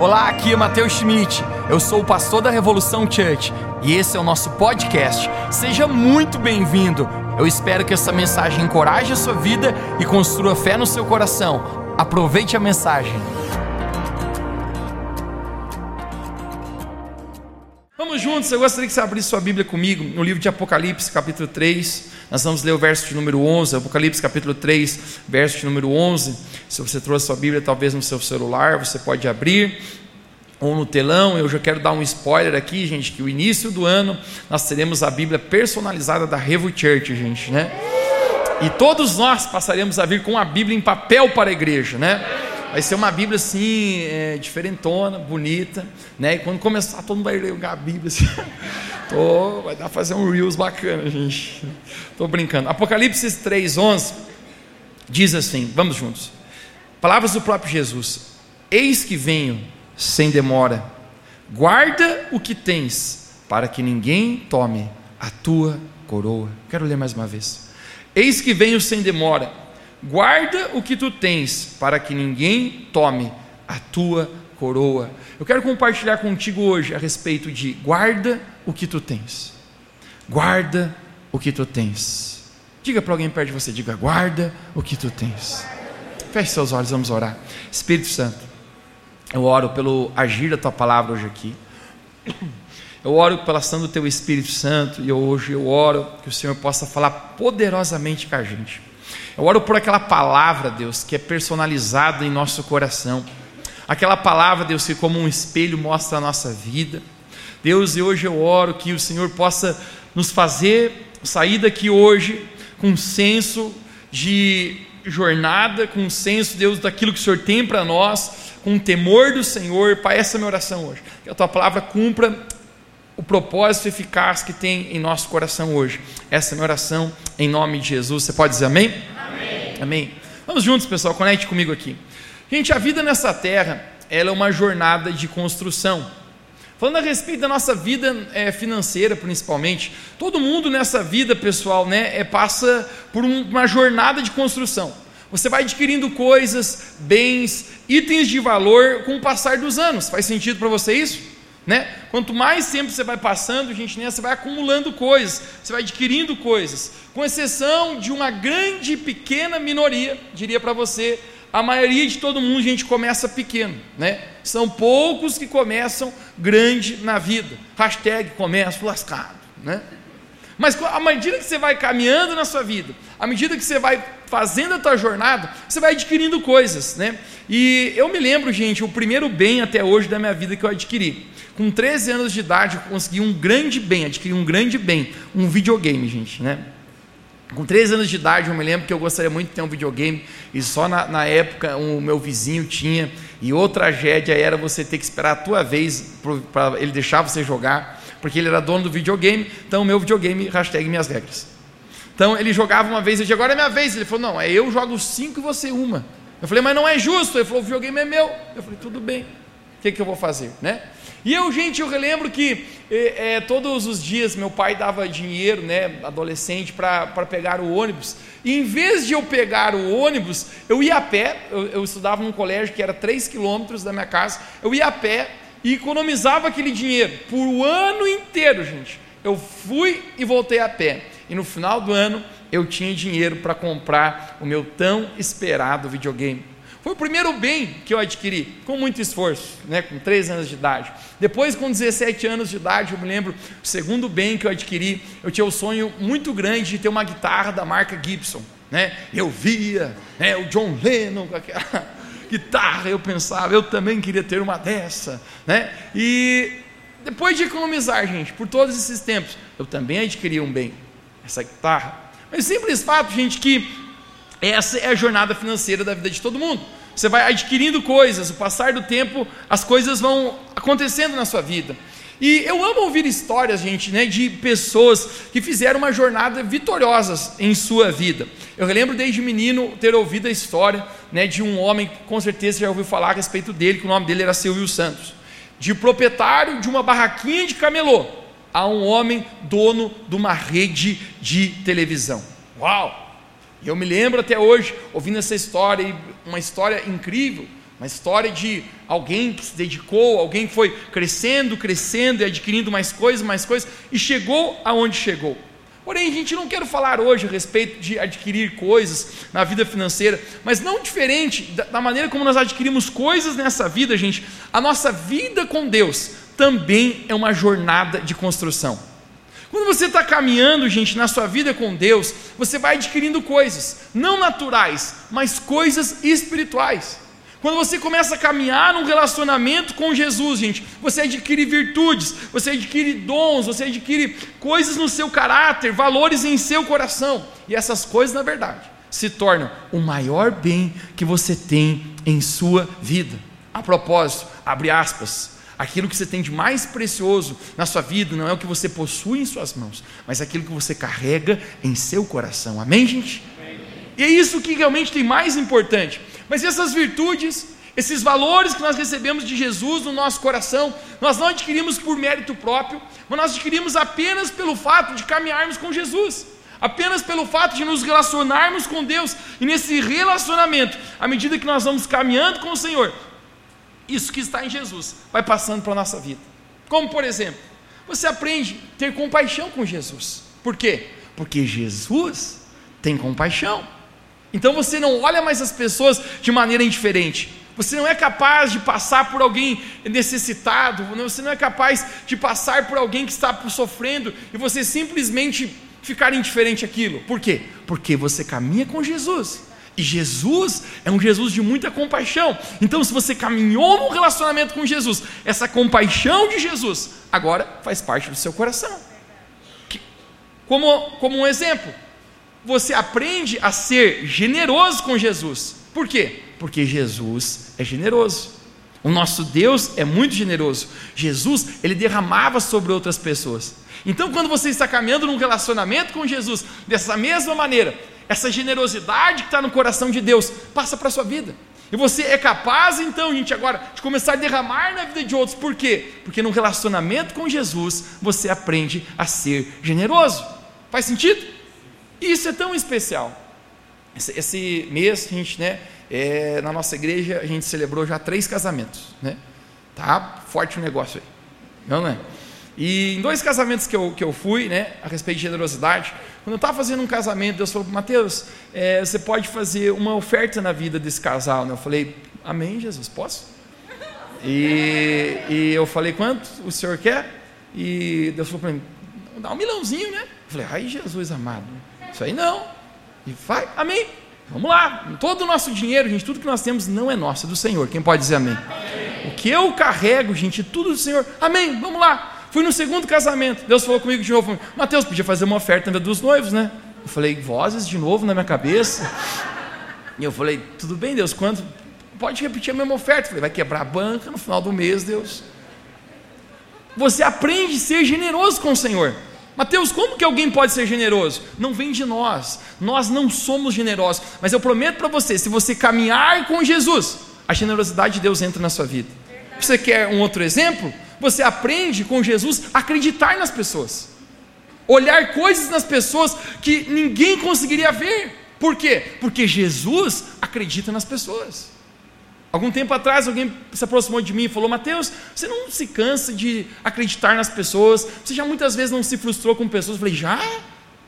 Olá, aqui é Matheus Schmidt. Eu sou o pastor da Revolução Church e esse é o nosso podcast. Seja muito bem-vindo. Eu espero que essa mensagem encoraje a sua vida e construa fé no seu coração. Aproveite a mensagem. Vamos juntos, eu gostaria que você abrisse sua Bíblia comigo no livro de Apocalipse, capítulo 3. Nós vamos ler o verso de número 11, Apocalipse, capítulo 3, verso de número 11. Se você trouxe sua Bíblia, talvez no seu celular, você pode abrir ou no telão. Eu já quero dar um spoiler aqui, gente, que o início do ano nós teremos a Bíblia personalizada da Revo Church, gente, né? E todos nós passaremos a vir com a Bíblia em papel para a igreja, né? Vai ser uma Bíblia assim, é, diferentona, bonita, né? E quando começar, todo mundo vai ler a Bíblia assim. Tô, vai dar para fazer um Reels bacana, gente. Tô brincando. Apocalipse 3:11 diz assim: Vamos juntos. Palavras do próprio Jesus: Eis que venho sem demora. Guarda o que tens, para que ninguém tome a tua coroa. Quero ler mais uma vez. Eis que venho sem demora. Guarda o que tu tens, para que ninguém tome a tua coroa. Eu quero compartilhar contigo hoje a respeito de guarda o que tu tens. Guarda o que tu tens. Diga para alguém perto de você, diga guarda o que tu tens. Feche seus olhos, vamos orar. Espírito Santo, eu oro pelo agir da tua palavra hoje aqui. Eu oro pela ação do teu Espírito Santo e hoje eu oro que o Senhor possa falar poderosamente com a gente. Eu oro por aquela palavra, Deus, que é personalizada em nosso coração. Aquela palavra, Deus, que como um espelho mostra a nossa vida. Deus, e hoje eu oro que o Senhor possa nos fazer sair daqui hoje com um senso de jornada, com um senso, Deus, daquilo que o Senhor tem para nós, com o temor do Senhor. Pai, essa é a minha oração hoje. Que a tua palavra cumpra o propósito eficaz que tem em nosso coração hoje. Essa é a minha oração em nome de Jesus. Você pode dizer amém? Amém. Amém. Vamos juntos, pessoal, conecte comigo aqui. Gente, a vida nessa terra, ela é uma jornada de construção. Falando a respeito da nossa vida é, financeira, principalmente, todo mundo nessa vida, pessoal, né, é, passa por um, uma jornada de construção. Você vai adquirindo coisas, bens, itens de valor com o passar dos anos. Faz sentido para você isso? Né? Quanto mais tempo você vai passando, gente, né, você vai acumulando coisas, você vai adquirindo coisas. Com exceção de uma grande pequena minoria, diria para você, a maioria de todo mundo, gente começa pequeno, né? São poucos que começam grande na vida. Hashtag começo lascado, né? Mas à medida que você vai caminhando na sua vida, à medida que você vai fazendo a tua jornada, você vai adquirindo coisas, né? E eu me lembro, gente, o primeiro bem até hoje da minha vida que eu adquiri. Com 13 anos de idade, eu consegui um grande bem, adquiri um grande bem, um videogame, gente, né? Com 13 anos de idade, eu me lembro que eu gostaria muito de ter um videogame, e só na, na época o meu vizinho tinha, e outra tragédia era você ter que esperar a tua vez para ele deixar você jogar porque ele era dono do videogame, então meu videogame, hashtag minhas regras. Então ele jogava uma vez, eu disse, agora é minha vez. Ele falou, não, é eu jogo cinco e você uma. Eu falei, mas não é justo. Ele falou, o videogame é meu. Eu falei, tudo bem, o que, que eu vou fazer, né? E eu, gente, eu relembro que é, todos os dias meu pai dava dinheiro, né, adolescente, para pegar o ônibus. E em vez de eu pegar o ônibus, eu ia a pé. Eu, eu estudava num colégio que era 3 quilômetros da minha casa. Eu ia a pé e economizava aquele dinheiro por o ano inteiro, gente. Eu fui e voltei a pé. E no final do ano eu tinha dinheiro para comprar o meu tão esperado videogame. Foi o primeiro bem que eu adquiri, com muito esforço, né, com 13 anos de idade. Depois, com 17 anos de idade, eu me lembro, o segundo bem que eu adquiri, eu tinha o sonho muito grande de ter uma guitarra da marca Gibson. Né? Eu via né, o John Lennon com aquela guitarra, eu pensava, eu também queria ter uma dessa, né? E depois de economizar, gente, por todos esses tempos, eu também adquiri um bem, essa guitarra. Mas simples fato, gente, que essa é a jornada financeira da vida de todo mundo. Você vai adquirindo coisas, o passar do tempo, as coisas vão acontecendo na sua vida. E eu amo ouvir histórias, gente, né, de pessoas que fizeram uma jornada vitoriosas em sua vida. Eu lembro desde menino ter ouvido a história né, de um homem que com certeza já ouviu falar a respeito dele, que o nome dele era Silvio Santos, de proprietário de uma barraquinha de camelô a um homem dono de uma rede de televisão. Uau! E eu me lembro até hoje, ouvindo essa história, uma história incrível, Uma história de alguém que se dedicou, alguém que foi crescendo, crescendo e adquirindo mais coisas, mais coisas e chegou aonde chegou. Porém, a gente não quer falar hoje a respeito de adquirir coisas na vida financeira, mas não diferente da, da maneira como nós adquirimos coisas nessa vida, gente. A nossa vida com Deus também é uma jornada de construção. Quando você está caminhando, gente, na sua vida com Deus, você vai adquirindo coisas, não naturais, mas coisas espirituais. Quando você começa a caminhar num relacionamento com Jesus, gente, você adquire virtudes, você adquire dons, você adquire coisas no seu caráter, valores em seu coração. E essas coisas, na verdade, se tornam o maior bem que você tem em sua vida. A propósito, abre aspas, aquilo que você tem de mais precioso na sua vida não é o que você possui em suas mãos, mas aquilo que você carrega em seu coração. Amém, gente? E é isso que realmente tem mais importante. Mas essas virtudes, esses valores que nós recebemos de Jesus no nosso coração, nós não adquirimos por mérito próprio, mas nós adquirimos apenas pelo fato de caminharmos com Jesus. Apenas pelo fato de nos relacionarmos com Deus, e nesse relacionamento, à medida que nós vamos caminhando com o Senhor, isso que está em Jesus vai passando para a nossa vida. Como por exemplo, você aprende a ter compaixão com Jesus. Por quê? Porque Jesus tem compaixão. Então você não olha mais as pessoas de maneira indiferente. Você não é capaz de passar por alguém necessitado, você não é capaz de passar por alguém que está sofrendo e você simplesmente ficar indiferente àquilo. Por quê? Porque você caminha com Jesus. E Jesus é um Jesus de muita compaixão. Então, se você caminhou num relacionamento com Jesus, essa compaixão de Jesus agora faz parte do seu coração. Como, como um exemplo, você aprende a ser generoso com Jesus. Por quê? Porque Jesus é generoso. O nosso Deus é muito generoso. Jesus, ele derramava sobre outras pessoas. Então, quando você está caminhando num relacionamento com Jesus, dessa mesma maneira, essa generosidade que está no coração de Deus passa para a sua vida. E você é capaz, então, gente, agora, de começar a derramar na vida de outros. Por quê? Porque no relacionamento com Jesus, você aprende a ser generoso. Faz sentido? Isso é tão especial. Esse, esse mês, a gente, né, é, na nossa igreja, a gente celebrou já três casamentos. Né? Tá forte o negócio aí. Não, não é? E em dois casamentos que eu, que eu fui, né, a respeito de generosidade, quando eu estava fazendo um casamento, Deus falou, Mateus, é, você pode fazer uma oferta na vida desse casal. Né? Eu falei, amém, Jesus, posso? E, e eu falei, quanto o senhor quer? E Deus falou para mim, dá um milãozinho, né? Eu falei, ai, Jesus amado. Isso aí não. E vai, amém. Vamos lá. Todo o nosso dinheiro, gente, tudo que nós temos não é nosso, é do Senhor. Quem pode dizer amém? amém? O que eu carrego, gente, tudo do Senhor. Amém. Vamos lá. Fui no segundo casamento. Deus falou comigo de novo. Mateus, podia fazer uma oferta dos noivos, né? Eu falei, vozes de novo na minha cabeça. E eu falei, tudo bem, Deus, quanto? Pode repetir a mesma oferta. Eu falei, vai quebrar a banca no final do mês, Deus. Você aprende a ser generoso com o Senhor. Mateus, como que alguém pode ser generoso? Não vem de nós, nós não somos generosos, mas eu prometo para você: se você caminhar com Jesus, a generosidade de Deus entra na sua vida. Você quer um outro exemplo? Você aprende com Jesus a acreditar nas pessoas, olhar coisas nas pessoas que ninguém conseguiria ver. Por quê? Porque Jesus acredita nas pessoas. Algum tempo atrás, alguém se aproximou de mim e falou: Mateus, você não se cansa de acreditar nas pessoas? Você já muitas vezes não se frustrou com pessoas? Eu falei: Já?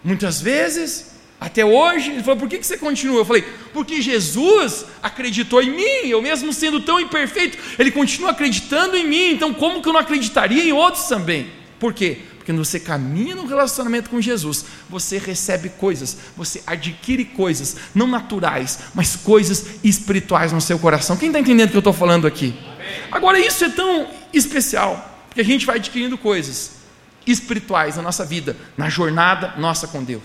Muitas vezes? Até hoje? Ele falou: Por que você continua? Eu falei: Porque Jesus acreditou em mim, eu mesmo sendo tão imperfeito, ele continua acreditando em mim, então como que eu não acreditaria em outros também? Por quê? Porque quando você caminha no relacionamento com Jesus, você recebe coisas, você adquire coisas, não naturais, mas coisas espirituais no seu coração. Quem está entendendo o que eu estou falando aqui? Agora, isso é tão especial, porque a gente vai adquirindo coisas espirituais na nossa vida, na jornada nossa com Deus.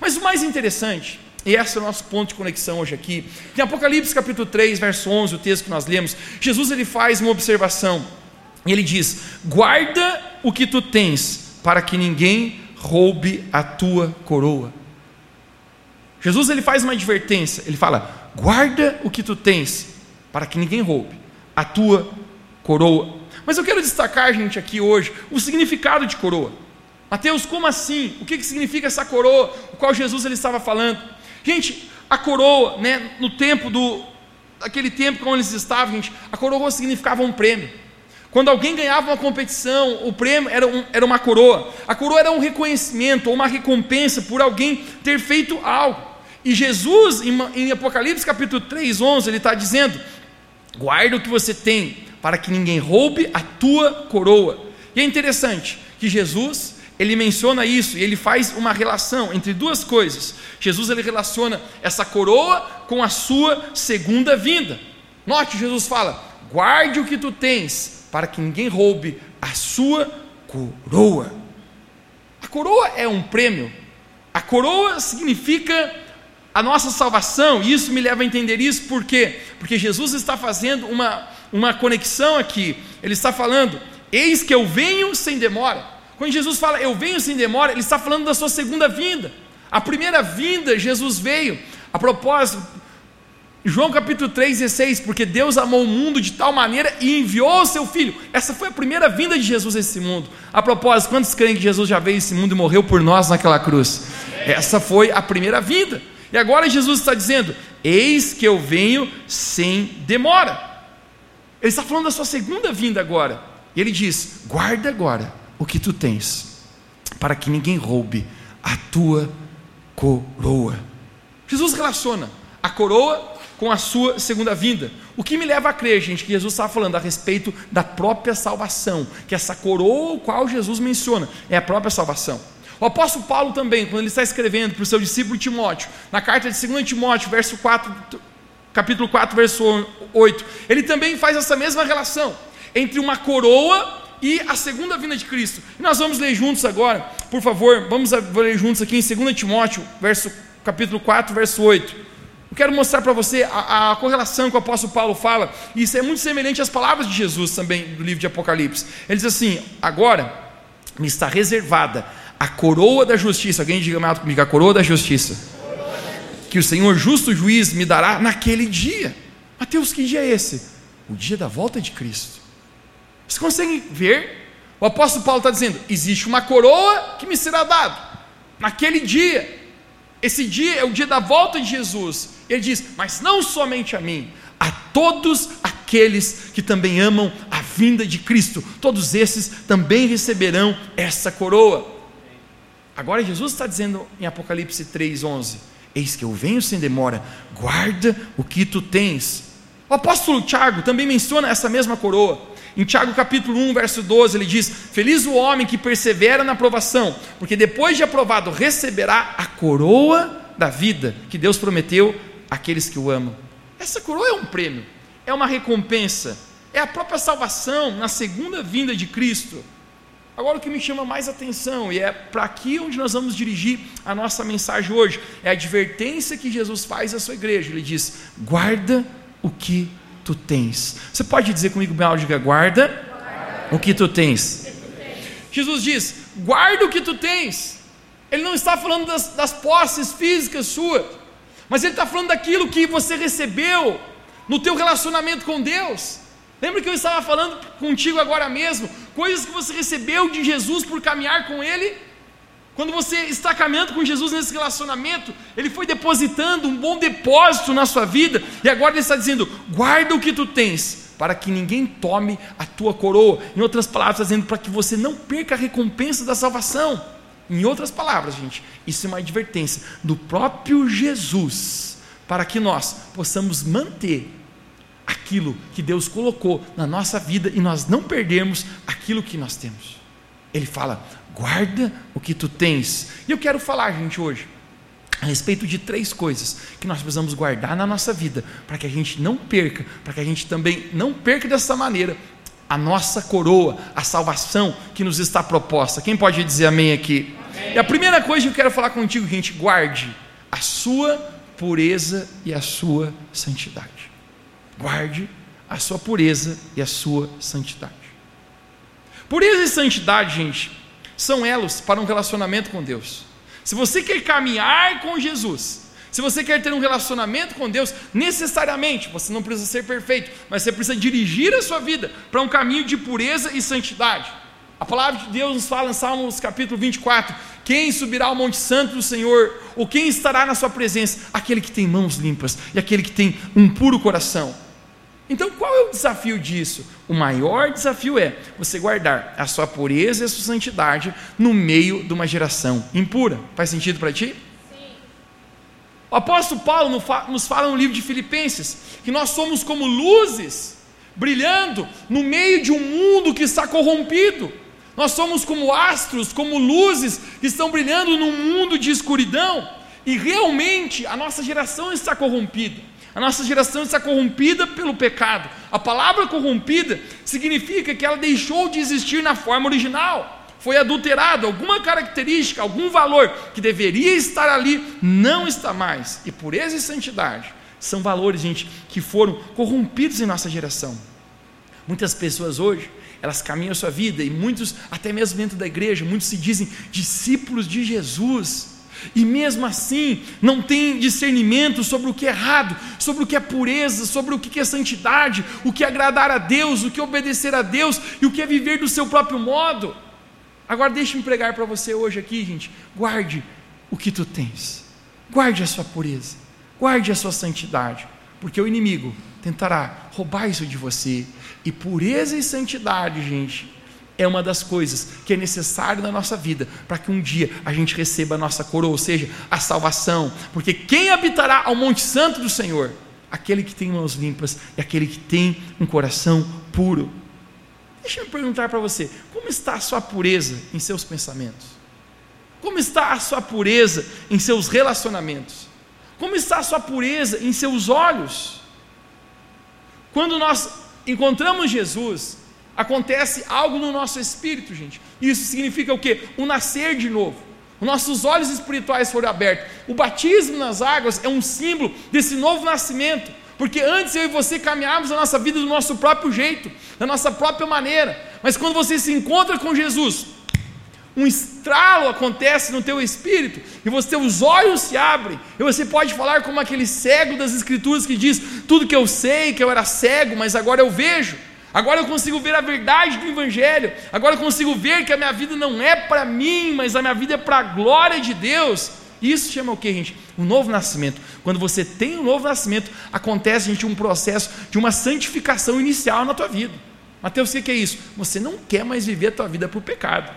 Mas o mais interessante, e esse é o nosso ponto de conexão hoje aqui, em Apocalipse capítulo 3, verso 11, o texto que nós lemos, Jesus ele faz uma observação, ele diz: guarda o que tu tens, para que ninguém roube a tua coroa. Jesus ele faz uma advertência, ele fala: guarda o que tu tens, para que ninguém roube a tua coroa. Mas eu quero destacar, gente, aqui hoje, o significado de coroa. Mateus, como assim? O que, que significa essa coroa, o qual Jesus ele estava falando? Gente, a coroa, né, no tempo do, daquele tempo, como eles estavam, gente, a coroa significava um prêmio. Quando alguém ganhava uma competição, o prêmio era, um, era uma coroa. A coroa era um reconhecimento ou uma recompensa por alguém ter feito algo. E Jesus, em, em Apocalipse capítulo 3, 11, ele está dizendo: guarda o que você tem, para que ninguém roube a tua coroa. E é interessante que Jesus, ele menciona isso e ele faz uma relação entre duas coisas. Jesus ele relaciona essa coroa com a sua segunda vinda. Note, Jesus fala: guarde o que tu tens, para que ninguém roube a sua coroa. A coroa é um prêmio. A coroa significa a nossa salvação, e isso me leva a entender isso, por quê? Porque Jesus está fazendo uma, uma conexão aqui, ele está falando, eis que eu venho sem demora. Quando Jesus fala eu venho sem demora, ele está falando da sua segunda vinda. A primeira vinda, Jesus veio, a propósito, João capítulo 3, 16, porque Deus amou o mundo de tal maneira e enviou o seu Filho. Essa foi a primeira vinda de Jesus a esse mundo. A propósito, quantos creem que Jesus já veio a esse mundo e morreu por nós naquela cruz? Essa foi a primeira vinda. E agora Jesus está dizendo: Eis que eu venho sem demora. Ele está falando da sua segunda vinda agora. E ele diz: Guarda agora o que tu tens, para que ninguém roube a tua coroa. Jesus relaciona a coroa com a sua segunda vinda. O que me leva a crer, gente, que Jesus está falando a respeito da própria salvação, que essa coroa o qual Jesus menciona é a própria salvação. O apóstolo Paulo também, quando ele está escrevendo para o seu discípulo Timóteo, na carta de 2 Timóteo, verso 4, capítulo 4, verso 8, ele também faz essa mesma relação entre uma coroa e a segunda vinda de Cristo. E nós vamos ler juntos agora, por favor, vamos ler juntos aqui em 2 Timóteo, verso, capítulo 4, verso 8. Eu quero mostrar para você a, a, correlação que o apóstolo Paulo fala, e isso é muito semelhante às palavras de Jesus também, do livro de Apocalipse. Ele diz assim: Agora me está reservada a coroa da justiça. Alguém diga comigo: a coroa da justiça. Que o Senhor, justo juiz, me dará naquele dia. Mateus, que dia é esse? O dia da volta de Cristo. Vocês conseguem ver? O apóstolo Paulo está dizendo: existe uma coroa que me será dada naquele dia. Esse dia é o dia da volta de Jesus. Ele diz: Mas não somente a mim, a todos aqueles que também amam a vinda de Cristo, todos esses também receberão essa coroa. Agora Jesus está dizendo em Apocalipse 3,11: Eis que eu venho sem demora, guarda o que tu tens. O apóstolo Tiago também menciona essa mesma coroa. Em Tiago capítulo 1, verso 12, ele diz: Feliz o homem que persevera na aprovação, porque depois de aprovado receberá a coroa da vida que Deus prometeu àqueles que o amam. Essa coroa é um prêmio, é uma recompensa, é a própria salvação na segunda vinda de Cristo. Agora o que me chama mais atenção, e é para aqui onde nós vamos dirigir a nossa mensagem hoje, é a advertência que Jesus faz à sua igreja. Ele diz: guarda o que tu tens. Você pode dizer comigo, diga, guarda, guarda. o que tu tens. Jesus diz: guarda o que tu tens. Ele não está falando das, das posses físicas suas, mas ele está falando daquilo que você recebeu no teu relacionamento com Deus. Lembra que eu estava falando contigo agora mesmo? Coisas que você recebeu de Jesus por caminhar com Ele? Quando você está caminhando com Jesus nesse relacionamento, Ele foi depositando um bom depósito na sua vida, e agora Ele está dizendo: guarda o que tu tens, para que ninguém tome a tua coroa. Em outras palavras, está dizendo para que você não perca a recompensa da salvação. Em outras palavras, gente, isso é uma advertência do próprio Jesus, para que nós possamos manter aquilo que Deus colocou na nossa vida e nós não perdermos aquilo que nós temos. Ele fala: guarda o que tu tens. E eu quero falar, gente, hoje, a respeito de três coisas que nós precisamos guardar na nossa vida, para que a gente não perca, para que a gente também não perca dessa maneira a nossa coroa, a salvação que nos está proposta. Quem pode dizer amém aqui? Amém. E a primeira coisa que eu quero falar contigo, gente, guarde a sua pureza e a sua santidade. Guarde a sua pureza e a sua santidade. Pureza e santidade, gente, são elos para um relacionamento com Deus. Se você quer caminhar com Jesus, se você quer ter um relacionamento com Deus, necessariamente, você não precisa ser perfeito, mas você precisa dirigir a sua vida para um caminho de pureza e santidade. A palavra de Deus nos fala em Salmos capítulo 24: Quem subirá ao Monte Santo do Senhor, ou quem estará na sua presença? Aquele que tem mãos limpas e aquele que tem um puro coração. Então, qual é o desafio disso? O maior desafio é você guardar a sua pureza e a sua santidade no meio de uma geração impura. Faz sentido para ti? O apóstolo Paulo nos fala no livro de Filipenses que nós somos como luzes brilhando no meio de um mundo que está corrompido. Nós somos como astros, como luzes que estão brilhando num mundo de escuridão, e realmente a nossa geração está corrompida. A nossa geração está corrompida pelo pecado. A palavra corrompida significa que ela deixou de existir na forma original. Foi adulterado, alguma característica, algum valor que deveria estar ali, não está mais. E pureza e santidade são valores, gente, que foram corrompidos em nossa geração. Muitas pessoas hoje elas caminham a sua vida, e muitos, até mesmo dentro da igreja, muitos se dizem discípulos de Jesus, e mesmo assim não têm discernimento sobre o que é errado, sobre o que é pureza, sobre o que é santidade, o que é agradar a Deus, o que é obedecer a Deus e o que é viver do seu próprio modo. Agora deixe-me pregar para você hoje aqui, gente. Guarde o que tu tens, guarde a sua pureza, guarde a sua santidade, porque o inimigo tentará roubar isso de você, e pureza e santidade, gente, é uma das coisas que é necessário na nossa vida para que um dia a gente receba a nossa coroa, ou seja, a salvação. Porque quem habitará ao Monte Santo do Senhor? Aquele que tem mãos limpas e aquele que tem um coração puro. Deixa eu perguntar para você: como está a sua pureza em seus pensamentos? Como está a sua pureza em seus relacionamentos? Como está a sua pureza em seus olhos? Quando nós encontramos Jesus, acontece algo no nosso espírito, gente. Isso significa o quê? O nascer de novo. Os nossos olhos espirituais foram abertos. O batismo nas águas é um símbolo desse novo nascimento. Porque antes eu e você caminhávamos a nossa vida do nosso próprio jeito, da nossa própria maneira. Mas quando você se encontra com Jesus, um estralo acontece no teu espírito, e você, os olhos se abrem, e você pode falar como aquele cego das escrituras que diz: tudo que eu sei, que eu era cego, mas agora eu vejo. Agora eu consigo ver a verdade do Evangelho. Agora eu consigo ver que a minha vida não é para mim, mas a minha vida é para a glória de Deus. Isso chama o que, gente? Um novo nascimento. Quando você tem um novo nascimento, acontece, gente, um processo de uma santificação inicial na tua vida. Mateus, o que é isso? Você não quer mais viver a tua vida por pecado.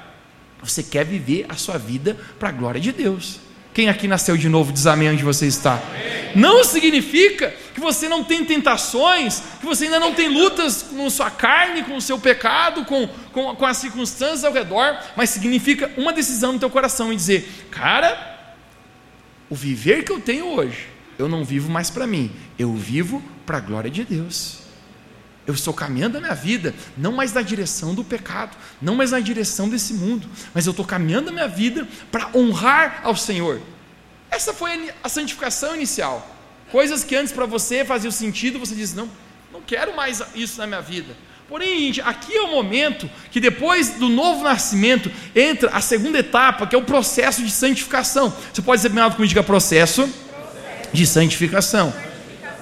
Você quer viver a sua vida para a glória de Deus. Quem aqui nasceu de novo diz amém onde você está. Não significa que você não tem tentações, que você ainda não tem lutas com sua carne, com o seu pecado, com, com, com as circunstâncias ao redor, mas significa uma decisão no teu coração e dizer: cara, o viver que eu tenho hoje, eu não vivo mais para mim, eu vivo para a glória de Deus. Eu estou caminhando a minha vida, não mais na direção do pecado, não mais na direção desse mundo, mas eu estou caminhando a minha vida para honrar ao Senhor. Essa foi a santificação inicial. Coisas que antes para você faziam sentido, você diz: não, não quero mais isso na minha vida. Porém, aqui é o momento que depois do novo nascimento entra a segunda etapa, que é o processo de santificação. Você pode dizer comigo, diga processo de santificação.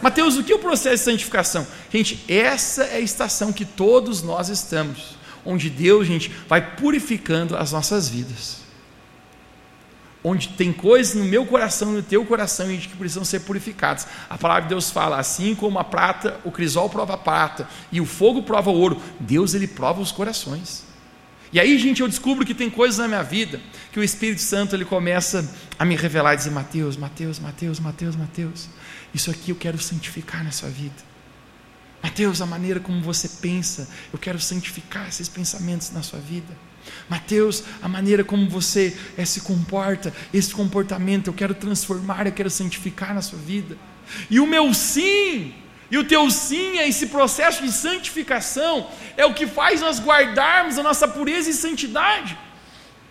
Mateus, o que é o processo de santificação? Gente, essa é a estação que todos nós estamos, onde Deus, gente, vai purificando as nossas vidas. Onde tem coisas no meu coração, no teu coração, gente, que precisam ser purificadas. A palavra de Deus fala: assim como a prata, o crisol prova a prata e o fogo prova o ouro, Deus ele prova os corações. E aí, gente, eu descubro que tem coisas na minha vida que o Espírito Santo ele começa a me revelar e dizer: Mateus, Mateus, Mateus, Mateus, Mateus. Isso aqui eu quero santificar na sua vida. Mateus, a maneira como você pensa, eu quero santificar esses pensamentos na sua vida. Mateus, a maneira como você é, se comporta, esse comportamento eu quero transformar, eu quero santificar na sua vida. E o meu sim, e o teu sim é esse processo de santificação, é o que faz nós guardarmos a nossa pureza e santidade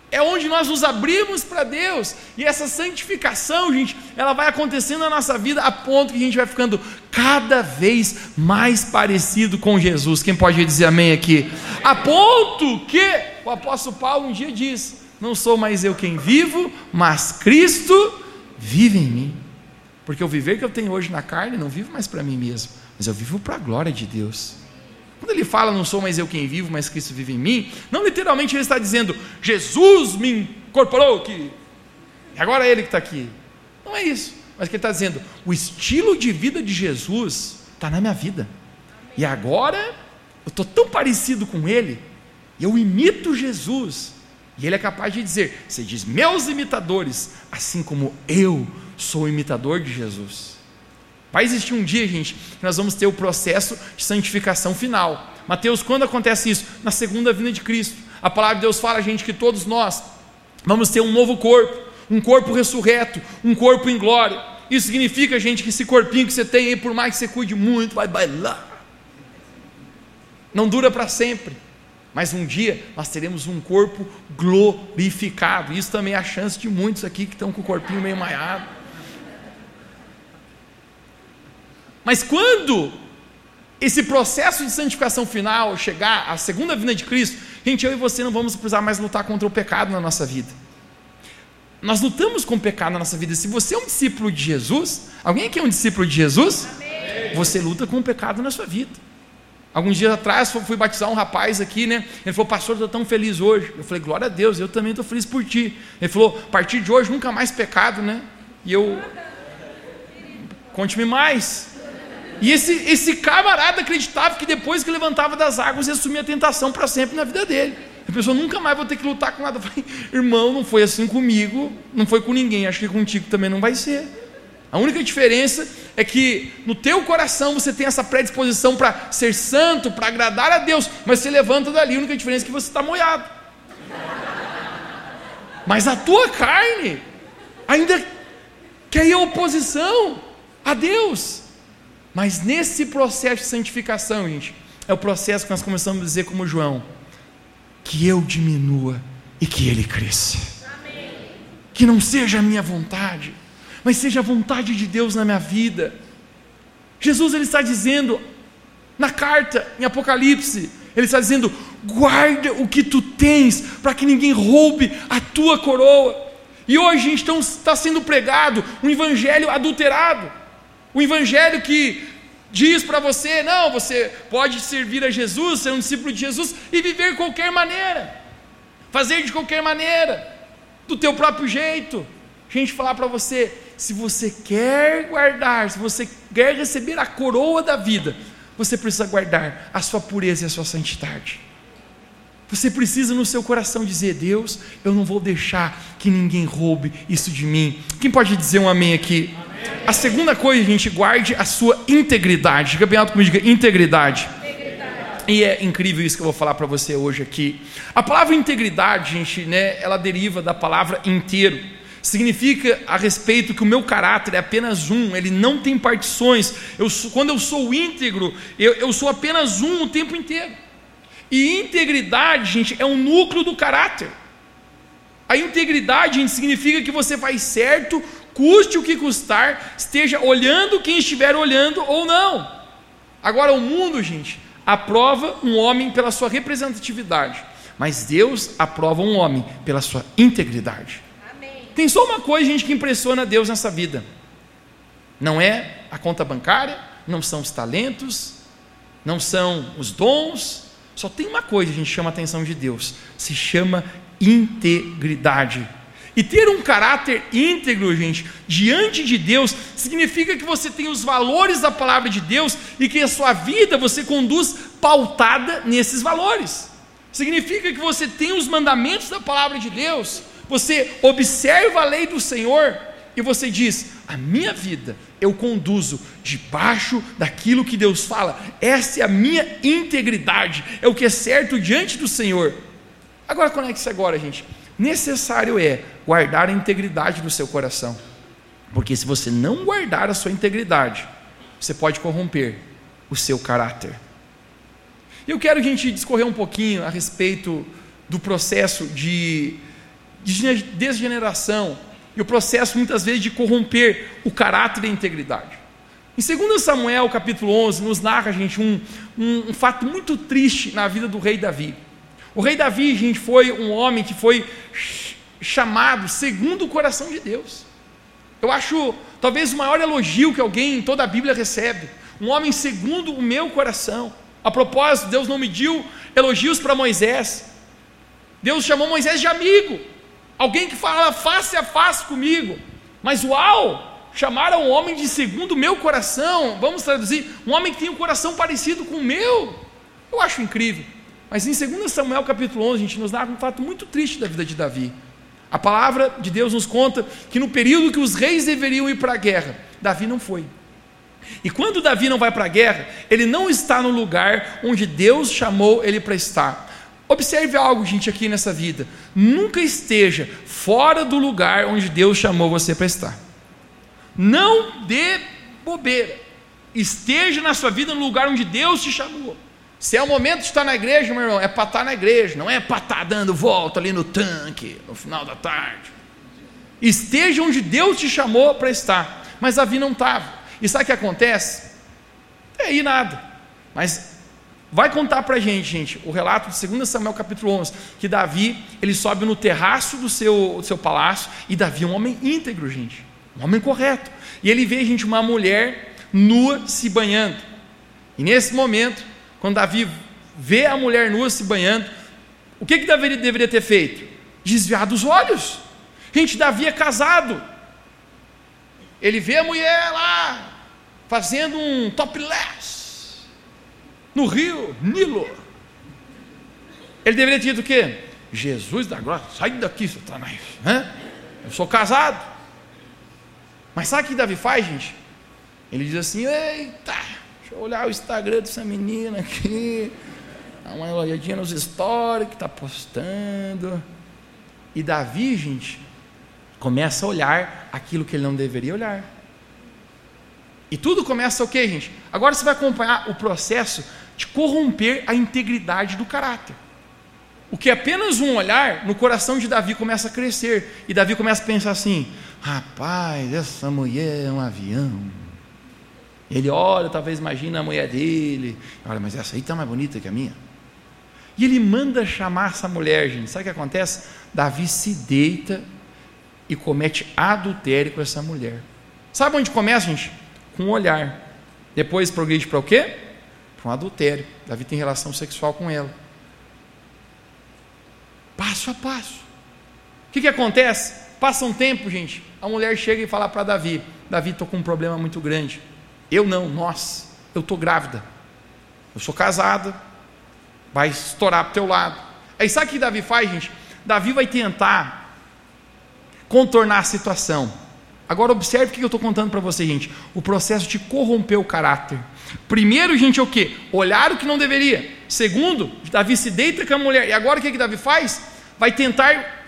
é onde nós nos abrimos para Deus, e essa santificação, gente, ela vai acontecendo na nossa vida a ponto que a gente vai ficando cada vez mais parecido com Jesus. Quem pode dizer amém aqui? A ponto que o apóstolo Paulo um dia diz: Não sou mais eu quem vivo, mas Cristo vive em mim. Porque o viver que eu tenho hoje na carne, não vivo mais para mim mesmo, mas eu vivo para a glória de Deus. Quando ele fala, não sou mais eu quem vivo, mas Cristo vive em mim, não literalmente ele está dizendo, Jesus me incorporou aqui, e agora é ele que está aqui. Não é isso. Mas que ele está dizendo, o estilo de vida de Jesus está na minha vida. E agora eu estou tão parecido com ele, eu imito Jesus. E ele é capaz de dizer: Você diz, meus imitadores, assim como eu sou imitador de Jesus. Vai existir um dia, gente, que nós vamos ter o processo de santificação final. Mateus, quando acontece isso? Na segunda vinda de Cristo. A palavra de Deus fala, gente, que todos nós vamos ter um novo corpo, um corpo ressurreto, um corpo em glória. Isso significa, gente, que esse corpinho que você tem aí, por mais que você cuide muito, vai bailar. Não dura para sempre. Mas um dia nós teremos um corpo glorificado. Isso também é a chance de muitos aqui que estão com o corpinho meio maiado. Mas quando esse processo de santificação final chegar, a segunda vinda de Cristo, gente, eu e você não vamos precisar mais lutar contra o pecado na nossa vida. Nós lutamos com o pecado na nossa vida. Se você é um discípulo de Jesus, alguém aqui é um discípulo de Jesus? Amém. Você luta com o pecado na sua vida. Alguns dias atrás fui batizar um rapaz aqui, né? Ele falou, pastor, estou tão feliz hoje. Eu falei, glória a Deus, eu também estou feliz por ti. Ele falou, a partir de hoje nunca mais pecado, né? E eu, conte-me mais. E esse, esse camarada acreditava que depois que levantava das águas ia assumir a tentação para sempre na vida dele. A pessoa nunca mais vai ter que lutar com nada. Eu falei, irmão, não foi assim comigo, não foi com ninguém, acho que contigo também não vai ser. A única diferença é que no teu coração você tem essa predisposição para ser santo, para agradar a Deus, mas você levanta dali, a única diferença é que você está molhado. Mas a tua carne ainda quer ir oposição a Deus. Mas nesse processo de santificação, gente, é o processo que nós começamos a dizer como João: que eu diminua e que ele cresça. Amém. Que não seja a minha vontade, mas seja a vontade de Deus na minha vida. Jesus ele está dizendo na carta em Apocalipse, ele está dizendo: guarda o que tu tens, para que ninguém roube a tua coroa. E hoje então está sendo pregado um evangelho adulterado. O evangelho que diz para você: não, você pode servir a Jesus, ser um discípulo de Jesus e viver de qualquer maneira, fazer de qualquer maneira, do teu próprio jeito. Gente, falar para você: se você quer guardar, se você quer receber a coroa da vida, você precisa guardar a sua pureza e a sua santidade. Você precisa no seu coração dizer: Deus, eu não vou deixar que ninguém roube isso de mim. Quem pode dizer um amém aqui? A segunda coisa, gente, guarde a sua integridade. Diga bem alto comigo, diga integridade. integridade. E é incrível isso que eu vou falar para você hoje aqui. A palavra integridade, gente, né, ela deriva da palavra inteiro. Significa a respeito que o meu caráter é apenas um, ele não tem partições. Eu sou, quando eu sou íntegro, eu, eu sou apenas um o tempo inteiro. E integridade, gente, é um núcleo do caráter. A integridade gente, significa que você faz certo custe o que custar, esteja olhando quem estiver olhando ou não. Agora, o mundo, gente, aprova um homem pela sua representatividade, mas Deus aprova um homem pela sua integridade. Tem só uma coisa, gente, que impressiona Deus nessa vida: não é a conta bancária, não são os talentos, não são os dons, só tem uma coisa que a gente chama a atenção de Deus: se chama integridade. E ter um caráter íntegro, gente, diante de Deus, significa que você tem os valores da palavra de Deus e que a sua vida você conduz pautada nesses valores. Significa que você tem os mandamentos da palavra de Deus, você observa a lei do Senhor e você diz: a minha vida eu conduzo debaixo daquilo que Deus fala, essa é a minha integridade, é o que é certo diante do Senhor. Agora conecte-se agora, gente necessário é guardar a integridade do seu coração. Porque se você não guardar a sua integridade, você pode corromper o seu caráter. Eu quero que a gente discorrer um pouquinho a respeito do processo de, de desgeneração e o processo muitas vezes de corromper o caráter e a integridade. Em 2 Samuel capítulo 11 nos narra, gente, um, um, um fato muito triste na vida do rei Davi. O rei Davi, gente, foi um homem que foi chamado segundo o coração de Deus. Eu acho talvez o maior elogio que alguém em toda a Bíblia recebe. Um homem segundo o meu coração. A propósito, Deus não mediu elogios para Moisés. Deus chamou Moisés de amigo, alguém que fala face a face comigo. Mas uau, chamaram um homem de segundo meu coração, vamos traduzir, um homem que tem um coração parecido com o meu. Eu acho incrível. Mas em 2 Samuel capítulo 11, a gente nos dá um fato muito triste da vida de Davi. A palavra de Deus nos conta que no período que os reis deveriam ir para a guerra, Davi não foi. E quando Davi não vai para a guerra, ele não está no lugar onde Deus chamou ele para estar. Observe algo, gente, aqui nessa vida. Nunca esteja fora do lugar onde Deus chamou você para estar. Não dê bobeira. Esteja na sua vida no lugar onde Deus te chamou. Se é o momento de estar na igreja, meu irmão, é para estar na igreja, não é para estar dando volta ali no tanque no final da tarde. Esteja onde Deus te chamou para estar. Mas Davi não estava. E sabe o que acontece? É aí nada. Mas vai contar para a gente, gente, o relato de 2 Samuel capítulo 11, que Davi, ele sobe no terraço do seu, do seu palácio, e Davi é um homem íntegro, gente, um homem correto. E ele vê, gente, uma mulher nua se banhando. E nesse momento, quando Davi vê a mulher nua se banhando, o que, que Davi deveria ter feito? Desviado os olhos. Gente, Davi é casado. Ele vê a mulher lá, fazendo um topless, no rio Nilo. Ele deveria ter dito o quê? Jesus da glória, sai daqui, Satanás. Hã? Eu sou casado. Mas sabe o que Davi faz, gente? Ele diz assim: eita, deixa eu olhar o Instagram dessa menina aqui. Dá uma olhadinha nos stories que está postando. E Davi, gente, começa a olhar aquilo que ele não deveria olhar. E tudo começa o que, gente? Agora você vai acompanhar o processo de corromper a integridade do caráter. O que é apenas um olhar no coração de Davi começa a crescer. E Davi começa a pensar assim: rapaz, essa mulher é um avião. Ele olha, talvez imagina a mulher dele. Olha, mas essa aí está mais bonita que a minha. E ele manda chamar essa mulher, gente. Sabe o que acontece? Davi se deita e comete adultério com essa mulher. Sabe onde começa, gente? Com um olhar. Depois progride para o quê? Um adultério. Davi tem relação sexual com ela. Passo a passo. O que, que acontece? Passa um tempo, gente. A mulher chega e fala para Davi: Davi, estou com um problema muito grande. Eu não, nós. Eu estou grávida. Eu sou casada. Vai estourar para o teu lado. Aí sabe o que Davi faz, gente? Davi vai tentar contornar a situação. Agora observe o que eu estou contando para você, gente. O processo de corromper o caráter. Primeiro, gente, é o que? Olhar o que não deveria. Segundo, Davi se deita com a mulher. E agora o que, que Davi faz? Vai tentar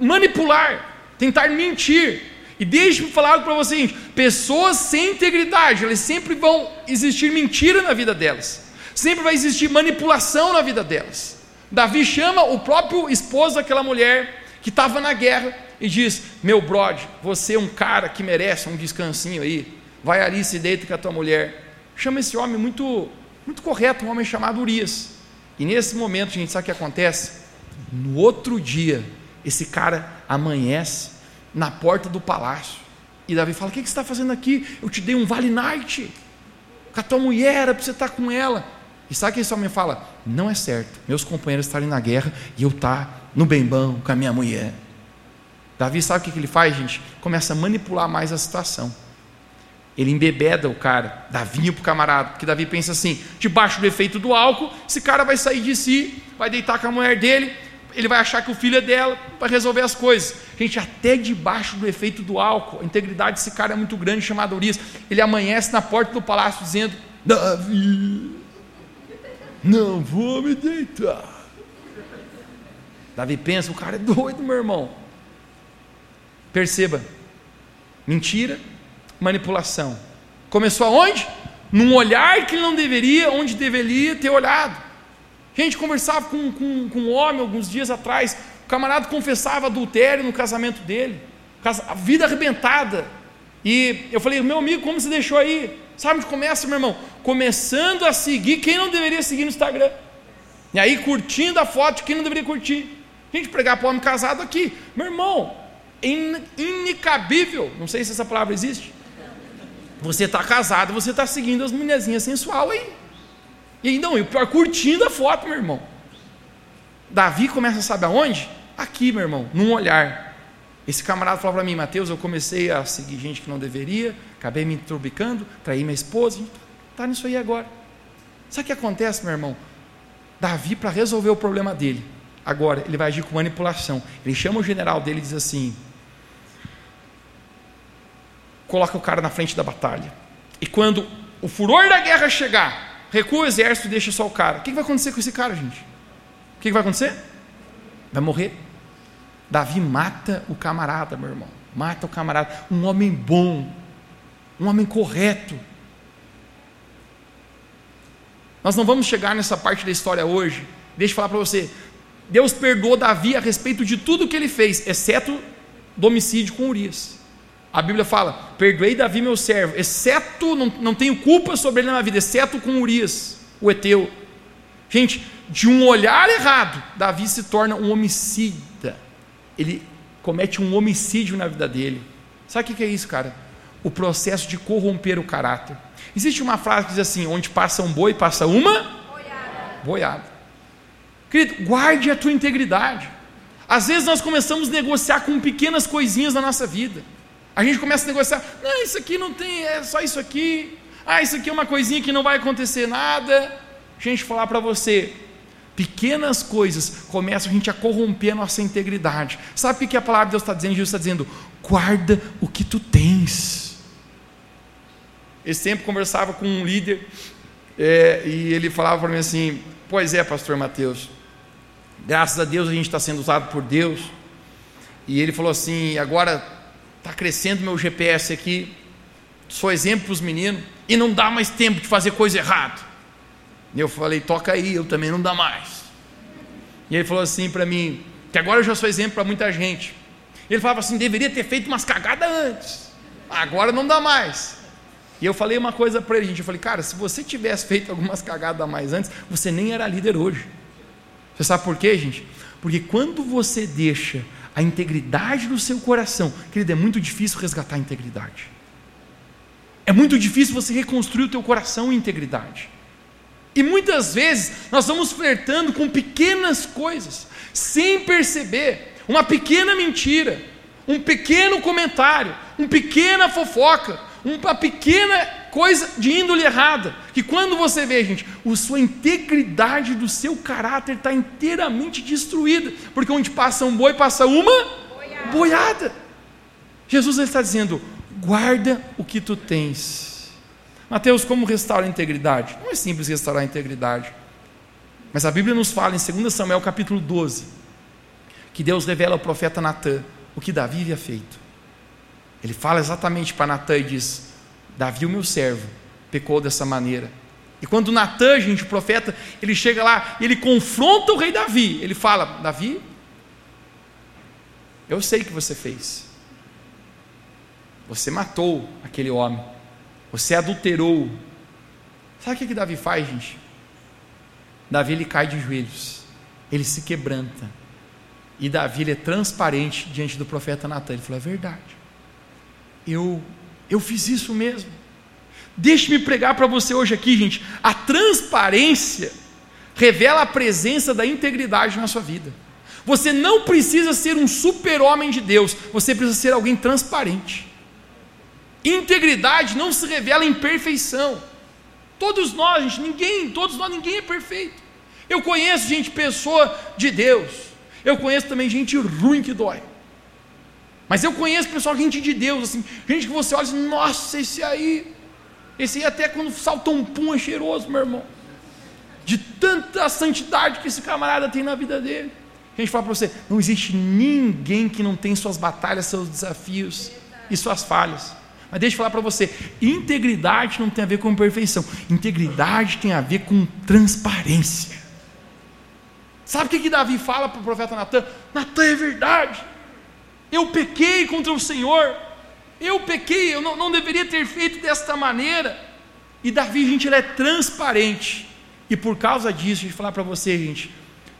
manipular, tentar mentir. E deixe-me falar algo para você, gente. Pessoas sem integridade, elas sempre vão existir mentira na vida delas. Sempre vai existir manipulação na vida delas. Davi chama o próprio esposo daquela mulher que estava na guerra e diz: Meu brode, você é um cara que merece um descansinho aí, vai ali e se deita com a tua mulher. Chama esse homem muito, muito correto, um homem chamado Urias. E nesse momento, gente sabe o que acontece? No outro dia, esse cara amanhece na porta do palácio. E Davi fala: O que, você está fazendo aqui? Eu te dei um vale night com a tua mulher, era para você estar tá com ela. E sabe que esse homem fala? Não é certo, meus companheiros estarem na guerra e eu estar tá no bem-bom com a minha mulher. Davi sabe o que ele faz, gente? Começa a manipular mais a situação. Ele embebeda o cara, dá vinho para o camarada, porque Davi pensa assim: debaixo do efeito do álcool, esse cara vai sair de si, vai deitar com a mulher dele, ele vai achar que o filho é dela, vai resolver as coisas. Gente, até debaixo do efeito do álcool, a integridade desse cara é muito grande, chamado Urias. Ele amanhece na porta do palácio dizendo: Davi, não vou me deitar. Davi pensa: o cara é doido, meu irmão. Perceba, mentira, manipulação. Começou aonde? Num olhar que ele não deveria, onde deveria ter olhado. Gente, conversava com, com, com um homem alguns dias atrás, o camarada confessava adultério no casamento dele, a vida arrebentada. E eu falei, meu amigo, como você deixou aí? Sabe onde começa, meu irmão? Começando a seguir quem não deveria seguir no Instagram. E aí curtindo a foto de quem não deveria curtir. Gente, pregar para homem casado aqui. Meu irmão, inicabível, não sei se essa palavra existe. Você está casado, você está seguindo as mulherzinhas sensual aí. E não, e o pior, curtindo a foto, meu irmão. Davi começa, sabe aonde? Aqui, meu irmão, num olhar. Esse camarada falou para mim, Mateus, eu comecei a seguir gente que não deveria, acabei me entrubicando, traí minha esposa, está nisso aí agora. Sabe o que acontece, meu irmão? Davi, para resolver o problema dele, agora ele vai agir com manipulação. Ele chama o general dele e diz assim: coloca o cara na frente da batalha. E quando o furor da guerra chegar, recua o exército e deixa só o cara. O que vai acontecer com esse cara, gente? O que vai acontecer? Vai morrer. Davi mata o camarada, meu irmão. Mata o camarada. Um homem bom. Um homem correto. Nós não vamos chegar nessa parte da história hoje. Deixa eu falar para você. Deus perdoou Davi a respeito de tudo que ele fez, exceto do homicídio com Urias. A Bíblia fala: Perdoei Davi, meu servo, exceto, não, não tenho culpa sobre ele na vida, exceto com Urias, o Eteu. Gente, de um olhar errado, Davi se torna um homicida. Ele comete um homicídio na vida dele. Sabe o que é isso, cara? O processo de corromper o caráter. Existe uma frase que diz assim: onde passa um boi, passa uma boiada. boiada. Querido, guarde a tua integridade. Às vezes nós começamos a negociar com pequenas coisinhas na nossa vida. A gente começa a negociar, não, isso aqui não tem, é só isso aqui. Ah, isso aqui é uma coisinha que não vai acontecer nada. Gente, falar para você, pequenas coisas começam a gente a corromper a nossa integridade. Sabe o que a palavra de Deus está dizendo? Jesus está dizendo, guarda o que tu tens. Esse tempo conversava com um líder é, e ele falava para mim assim: Pois é, pastor Mateus, graças a Deus a gente está sendo usado por Deus. E ele falou assim: Agora está crescendo meu GPS aqui, sou exemplo para os meninos, e não dá mais tempo de fazer coisa errada. E eu falei: Toca aí, eu também não dá mais. E ele falou assim para mim: Que agora eu já sou exemplo para muita gente. Ele falava assim: Deveria ter feito umas cagadas antes, agora não dá mais. E eu falei uma coisa para ele, gente, eu falei, cara, se você tivesse feito algumas cagadas a mais antes, você nem era líder hoje. Você sabe por quê, gente? Porque quando você deixa a integridade do seu coração, querido, é muito difícil resgatar a integridade. É muito difícil você reconstruir o teu coração em integridade. E muitas vezes nós vamos flertando com pequenas coisas, sem perceber, uma pequena mentira, um pequeno comentário, uma pequena fofoca, uma pequena coisa de índole errada, que quando você vê, gente, a sua integridade do seu caráter está inteiramente destruída, porque onde passa um boi, passa uma boiada. boiada. Jesus está dizendo: guarda o que tu tens. Mateus, como restaurar a integridade? Não é simples restaurar a integridade. Mas a Bíblia nos fala em 2 Samuel capítulo 12, que Deus revela ao profeta Natã o que Davi havia feito. Ele fala exatamente para Natan e diz: Davi, o meu servo, pecou dessa maneira. E quando Natan, gente, o profeta, ele chega lá ele confronta o rei Davi. Ele fala: Davi, eu sei o que você fez. Você matou aquele homem. Você adulterou. Sabe o que, que Davi faz, gente? Davi ele cai de joelhos. Ele se quebranta. E Davi ele é transparente diante do profeta Natan. Ele falou: é verdade eu, eu fiz isso mesmo. Deixe-me pregar para você hoje aqui, gente. A transparência revela a presença da integridade na sua vida. Você não precisa ser um super-homem de Deus, você precisa ser alguém transparente. Integridade não se revela em perfeição. Todos nós, gente, ninguém, todos nós, ninguém é perfeito. Eu conheço gente, pessoa de Deus. Eu conheço também gente ruim que dói. Mas eu conheço pessoal, gente de Deus, assim, gente que você olha assim, nossa, esse aí, esse aí até quando salta um pum é cheiroso, meu irmão. De tanta santidade que esse camarada tem na vida dele. A gente fala para você, não existe ninguém que não tem suas batalhas, seus desafios e suas falhas. Mas deixa eu falar para você, integridade não tem a ver com perfeição. Integridade tem a ver com transparência. Sabe o que, que Davi fala para o profeta Natan? Natan é verdade. Eu pequei contra o Senhor. Eu pequei, eu não, não deveria ter feito desta maneira. E Davi, gente, ele é transparente. E por causa disso, deixa eu falar para você, gente,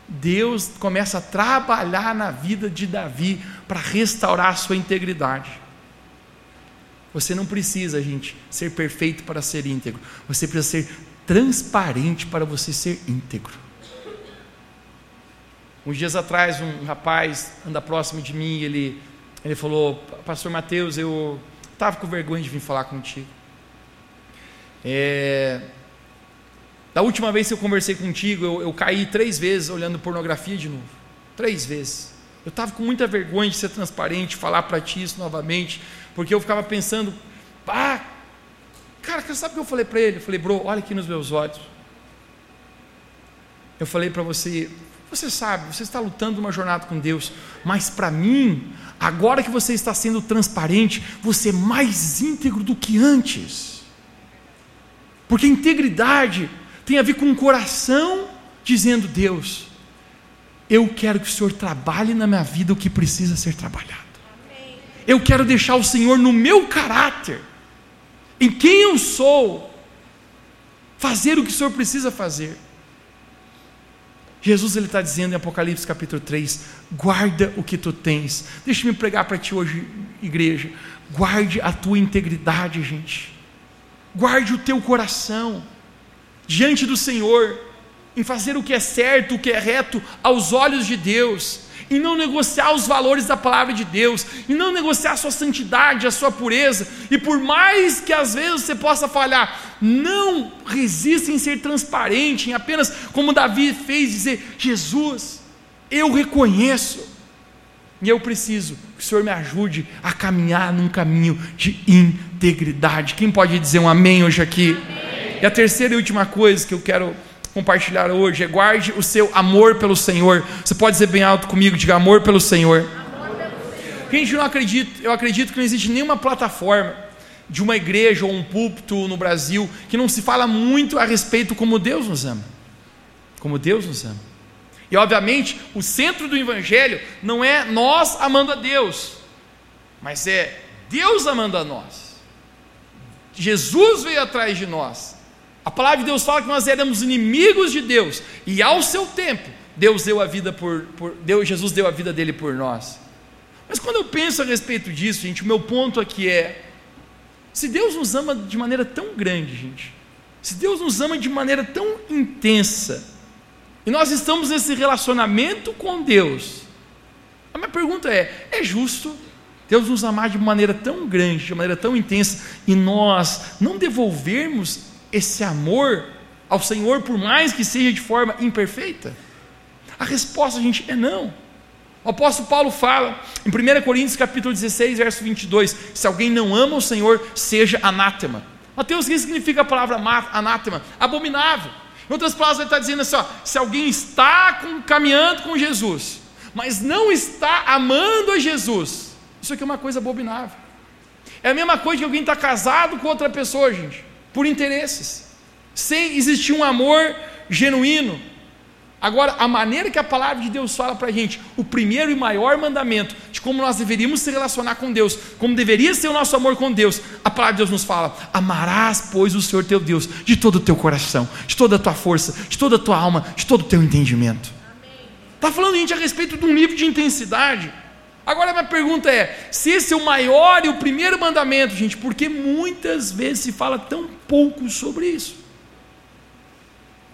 Deus começa a trabalhar na vida de Davi para restaurar a sua integridade. Você não precisa, gente, ser perfeito para ser íntegro. Você precisa ser transparente para você ser íntegro. Uns dias atrás, um rapaz anda próximo de mim, ele, ele falou: Pastor Mateus, eu estava com vergonha de vir falar contigo. É, da última vez que eu conversei contigo, eu, eu caí três vezes olhando pornografia de novo. Três vezes. Eu estava com muita vergonha de ser transparente, falar para ti isso novamente, porque eu ficava pensando, ah, cara, sabe o que eu falei para ele? Eu falei, bro, olha aqui nos meus olhos. Eu falei para você, você sabe, você está lutando uma jornada com Deus, mas para mim, agora que você está sendo transparente, você é mais íntegro do que antes. Porque integridade tem a ver com o coração dizendo: Deus, eu quero que o Senhor trabalhe na minha vida o que precisa ser trabalhado. Eu quero deixar o Senhor no meu caráter, em quem eu sou, fazer o que o Senhor precisa fazer. Jesus ele está dizendo em Apocalipse capítulo 3: guarda o que tu tens. Deixa-me pregar para ti hoje, igreja. Guarde a tua integridade, gente. Guarde o teu coração diante do Senhor em fazer o que é certo, o que é reto aos olhos de Deus, em não negociar os valores da palavra de Deus, em não negociar a sua santidade, a sua pureza, e por mais que às vezes você possa falhar, não resista em ser transparente, em apenas, como Davi fez, dizer: Jesus, eu reconheço, e eu preciso que o Senhor me ajude a caminhar num caminho de integridade. Quem pode dizer um amém hoje aqui? Amém. E a terceira e última coisa que eu quero compartilhar hoje é guarde o seu amor pelo Senhor. Você pode dizer bem alto comigo, diga amor pelo Senhor. Gente, eu não acredito, eu acredito que não existe nenhuma plataforma de uma igreja ou um púlpito no Brasil que não se fala muito a respeito como Deus nos ama. Como Deus nos ama. E obviamente, o centro do evangelho não é nós amando a Deus, mas é Deus amando a nós. Jesus veio atrás de nós. A palavra de Deus fala que nós éramos inimigos de Deus, e ao seu tempo, Deus deu a vida por, por Deus, Jesus deu a vida dele por nós. Mas quando eu penso a respeito disso, gente, o meu ponto aqui é: se Deus nos ama de maneira tão grande, gente, se Deus nos ama de maneira tão intensa, e nós estamos nesse relacionamento com Deus, a minha pergunta é: é justo Deus nos amar de maneira tão grande, de maneira tão intensa, e nós não devolvermos esse amor ao Senhor, por mais que seja de forma imperfeita? A resposta, gente, é não. O apóstolo Paulo fala em 1 Coríntios capítulo 16, verso 22, se alguém não ama o Senhor, seja anátema. Mateus, o que significa a palavra anátema? Abominável. Em outras palavras, ele está dizendo assim: ó, se alguém está com, caminhando com Jesus, mas não está amando a Jesus, isso aqui é uma coisa abominável. É a mesma coisa que alguém está casado com outra pessoa, gente por interesses, sem existir um amor genuíno. Agora, a maneira que a palavra de Deus fala para a gente, o primeiro e maior mandamento de como nós deveríamos se relacionar com Deus, como deveria ser o nosso amor com Deus, a palavra de Deus nos fala: amarás, pois, o Senhor teu Deus de todo o teu coração, de toda a tua força, de toda a tua alma, de todo o teu entendimento. Está falando, gente, a respeito de um nível de intensidade Agora minha pergunta é: se esse é o maior e o primeiro mandamento, gente, por que muitas vezes se fala tão pouco sobre isso?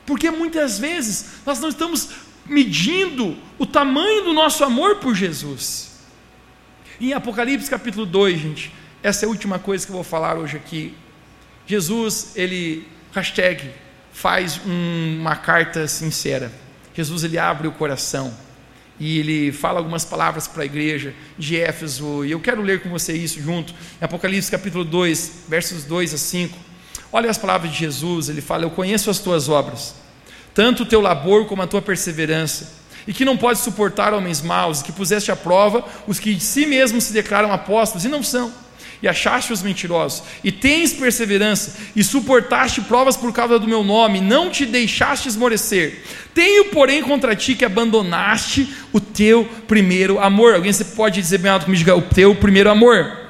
Porque muitas vezes nós não estamos medindo o tamanho do nosso amor por Jesus. Em Apocalipse capítulo 2, gente, essa é a última coisa que eu vou falar hoje aqui. Jesus, ele, hashtag, faz um, uma carta sincera. Jesus, ele abre o coração e ele fala algumas palavras para a igreja de Éfeso, e eu quero ler com você isso junto, Apocalipse capítulo 2, versos 2 a 5. Olha as palavras de Jesus, ele fala: Eu conheço as tuas obras, tanto o teu labor como a tua perseverança, e que não podes suportar homens maus, e que puseste à prova os que de si mesmos se declaram apóstolos e não são e achaste os mentirosos, e tens perseverança, e suportaste provas por causa do meu nome, não te deixaste esmorecer. Tenho, porém, contra ti que abandonaste o teu primeiro amor. Alguém você pode dizer bem alto comigo, diga, o teu primeiro amor.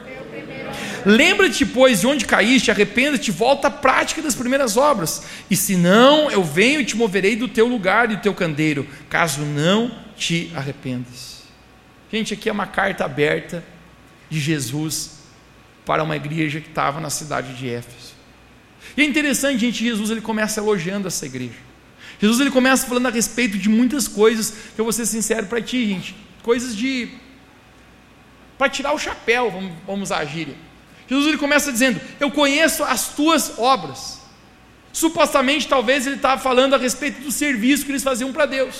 Lembra-te, pois, de onde caíste, arrependa-te, volta à prática das primeiras obras. E se não, eu venho e te moverei do teu lugar e do teu candeiro, caso não te arrependas. Gente, aqui é uma carta aberta de Jesus para uma igreja que estava na cidade de Éfeso. E é interessante, gente, Jesus ele começa elogiando essa igreja. Jesus ele começa falando a respeito de muitas coisas, que eu vou ser sincero para ti, gente, coisas de para tirar o chapéu, vamos, vamos agir. Jesus ele começa dizendo: Eu conheço as tuas obras. Supostamente, talvez ele estava falando a respeito do serviço que eles faziam para Deus.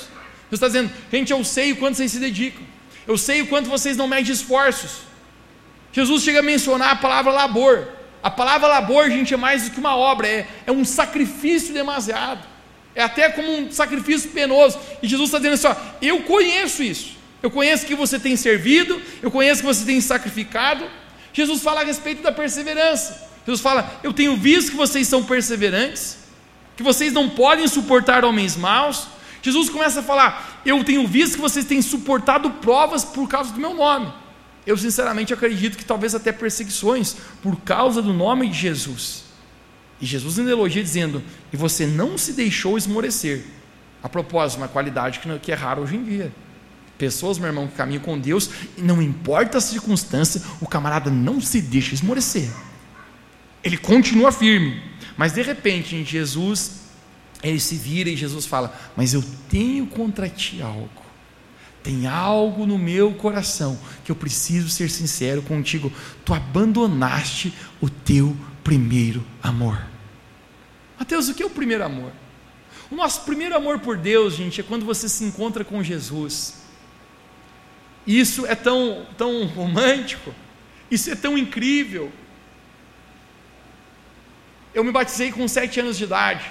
Jesus está dizendo: Gente, eu sei o quanto vocês se dedicam, eu sei o quanto vocês não medem esforços. Jesus chega a mencionar a palavra labor. A palavra labor, gente, é mais do que uma obra, é, é um sacrifício demasiado. É até como um sacrifício penoso. E Jesus está dizendo assim: ó, eu conheço isso. Eu conheço que você tem servido, eu conheço que você tem sacrificado. Jesus fala a respeito da perseverança. Jesus fala: Eu tenho visto que vocês são perseverantes, que vocês não podem suportar homens maus. Jesus começa a falar: Eu tenho visto que vocês têm suportado provas por causa do meu nome. Eu sinceramente acredito que talvez até perseguições por causa do nome de Jesus. E Jesus ainda elogia dizendo: E você não se deixou esmorecer. A propósito, uma qualidade que é rara hoje em dia. Pessoas, meu irmão, que caminham com Deus, e não importa a circunstância, o camarada não se deixa esmorecer. Ele continua firme. Mas de repente, em Jesus, ele se vira e Jesus fala: Mas eu tenho contra ti algo. Tem algo no meu coração que eu preciso ser sincero contigo. Tu abandonaste o teu primeiro amor. Mateus, o que é o primeiro amor? O nosso primeiro amor por Deus, gente, é quando você se encontra com Jesus. Isso é tão, tão romântico, isso é tão incrível. Eu me batizei com sete anos de idade.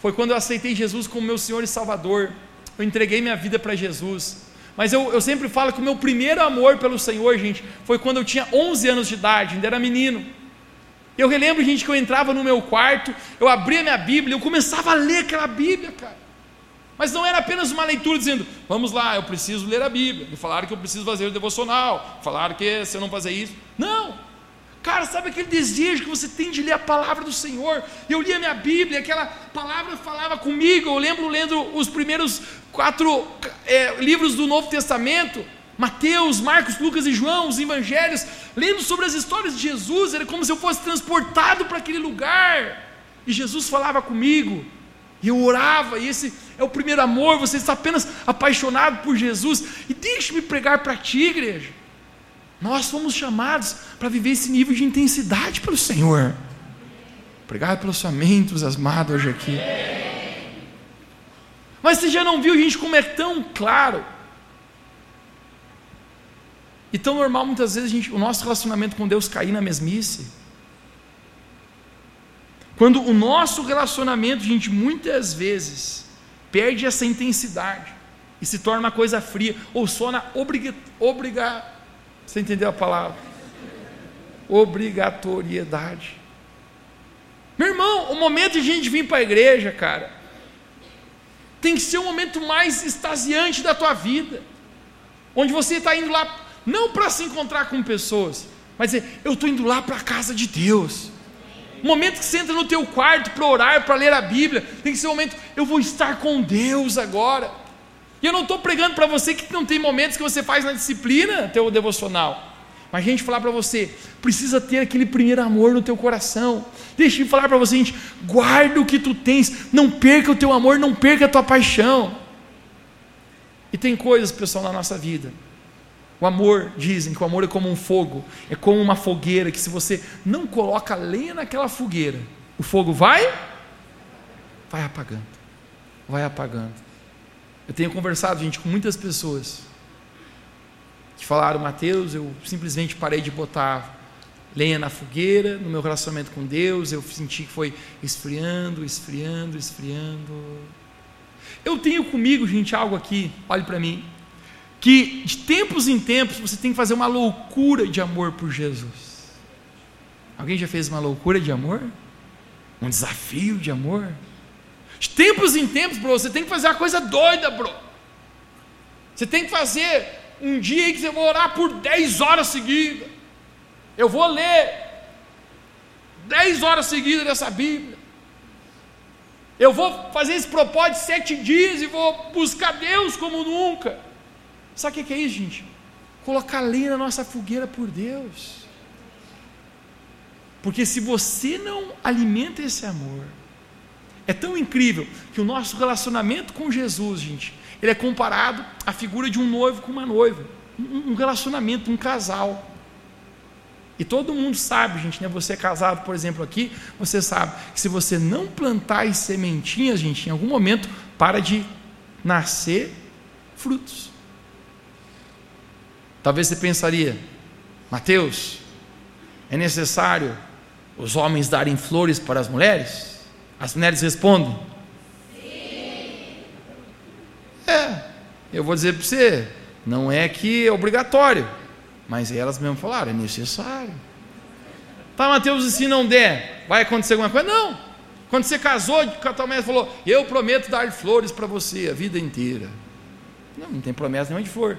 Foi quando eu aceitei Jesus como meu Senhor e Salvador. Eu entreguei minha vida para Jesus. Mas eu, eu sempre falo que o meu primeiro amor pelo Senhor, gente, foi quando eu tinha 11 anos de idade, ainda era menino. Eu relembro, gente, que eu entrava no meu quarto, eu abria minha Bíblia, eu começava a ler aquela Bíblia, cara. Mas não era apenas uma leitura dizendo, vamos lá, eu preciso ler a Bíblia. Me falaram que eu preciso fazer o devocional. Falaram que se eu não fazer isso. Não! Cara, sabe aquele desejo que você tem de ler a palavra do Senhor? Eu lia minha Bíblia, aquela palavra falava comigo. Eu lembro lendo os primeiros quatro é, livros do Novo Testamento. Mateus, Marcos, Lucas e João, os evangelhos, lendo sobre as histórias de Jesus, era como se eu fosse transportado para aquele lugar. E Jesus falava comigo, e eu orava, e esse é o primeiro amor, você está apenas apaixonado por Jesus. E deixe-me pregar para ti, igreja. Nós fomos chamados para viver esse nível de intensidade pelo Senhor. Obrigado pelos sua mente, asmado hoje aqui. Mas você já não viu, gente, como é tão claro e tão normal muitas vezes gente, o nosso relacionamento com Deus cair na mesmice? Quando o nosso relacionamento, gente, muitas vezes perde essa intensidade e se torna uma coisa fria, ou só na obriga, obriga você entendeu a palavra? Obrigatoriedade. Meu irmão, o momento de a gente vir para a igreja, cara, tem que ser o momento mais extasiante da tua vida, onde você está indo lá, não para se encontrar com pessoas, mas eu estou indo lá para a casa de Deus. O momento que você entra no teu quarto para orar, para ler a Bíblia, tem que ser o momento, eu vou estar com Deus agora. E eu não estou pregando para você que não tem momentos que você faz na disciplina teu devocional. Mas a gente falar para você, precisa ter aquele primeiro amor no teu coração. Deixa eu falar para você, gente, guarda o que tu tens, não perca o teu amor, não perca a tua paixão. E tem coisas, pessoal, na nossa vida. O amor, dizem que o amor é como um fogo, é como uma fogueira que se você não coloca lenha naquela fogueira, o fogo vai vai apagando. Vai apagando. Eu tenho conversado, gente, com muitas pessoas que falaram, Mateus, eu simplesmente parei de botar lenha na fogueira, no meu relacionamento com Deus, eu senti que foi esfriando, esfriando, esfriando. Eu tenho comigo, gente, algo aqui, olhe para mim, que de tempos em tempos você tem que fazer uma loucura de amor por Jesus. Alguém já fez uma loucura de amor? Um desafio de amor? De tempos em tempos, bro, você tem que fazer uma coisa doida, bro. Você tem que fazer um dia que você vai orar por 10 horas seguidas. Eu vou ler 10 horas seguidas dessa Bíblia. Eu vou fazer esse propósito sete dias e vou buscar Deus como nunca. Sabe o que é isso, gente? Colocar lenha na nossa fogueira por Deus. Porque se você não alimenta esse amor, é tão incrível que o nosso relacionamento com Jesus, gente, ele é comparado à figura de um noivo com uma noiva. Um relacionamento, um casal. E todo mundo sabe, gente, né? Você é casado, por exemplo, aqui, você sabe que se você não plantar as sementinhas, gente, em algum momento para de nascer frutos. Talvez você pensaria, Mateus, é necessário os homens darem flores para as mulheres? As mulheres respondem: Sim. É, eu vou dizer para você, não é que é obrigatório, mas elas mesmo falaram, é necessário. Tá, Mateus, e se não der, vai acontecer alguma coisa? Não. Quando você casou, a tua falou, eu prometo dar flores para você a vida inteira. Não, não tem promessa nenhuma de flor.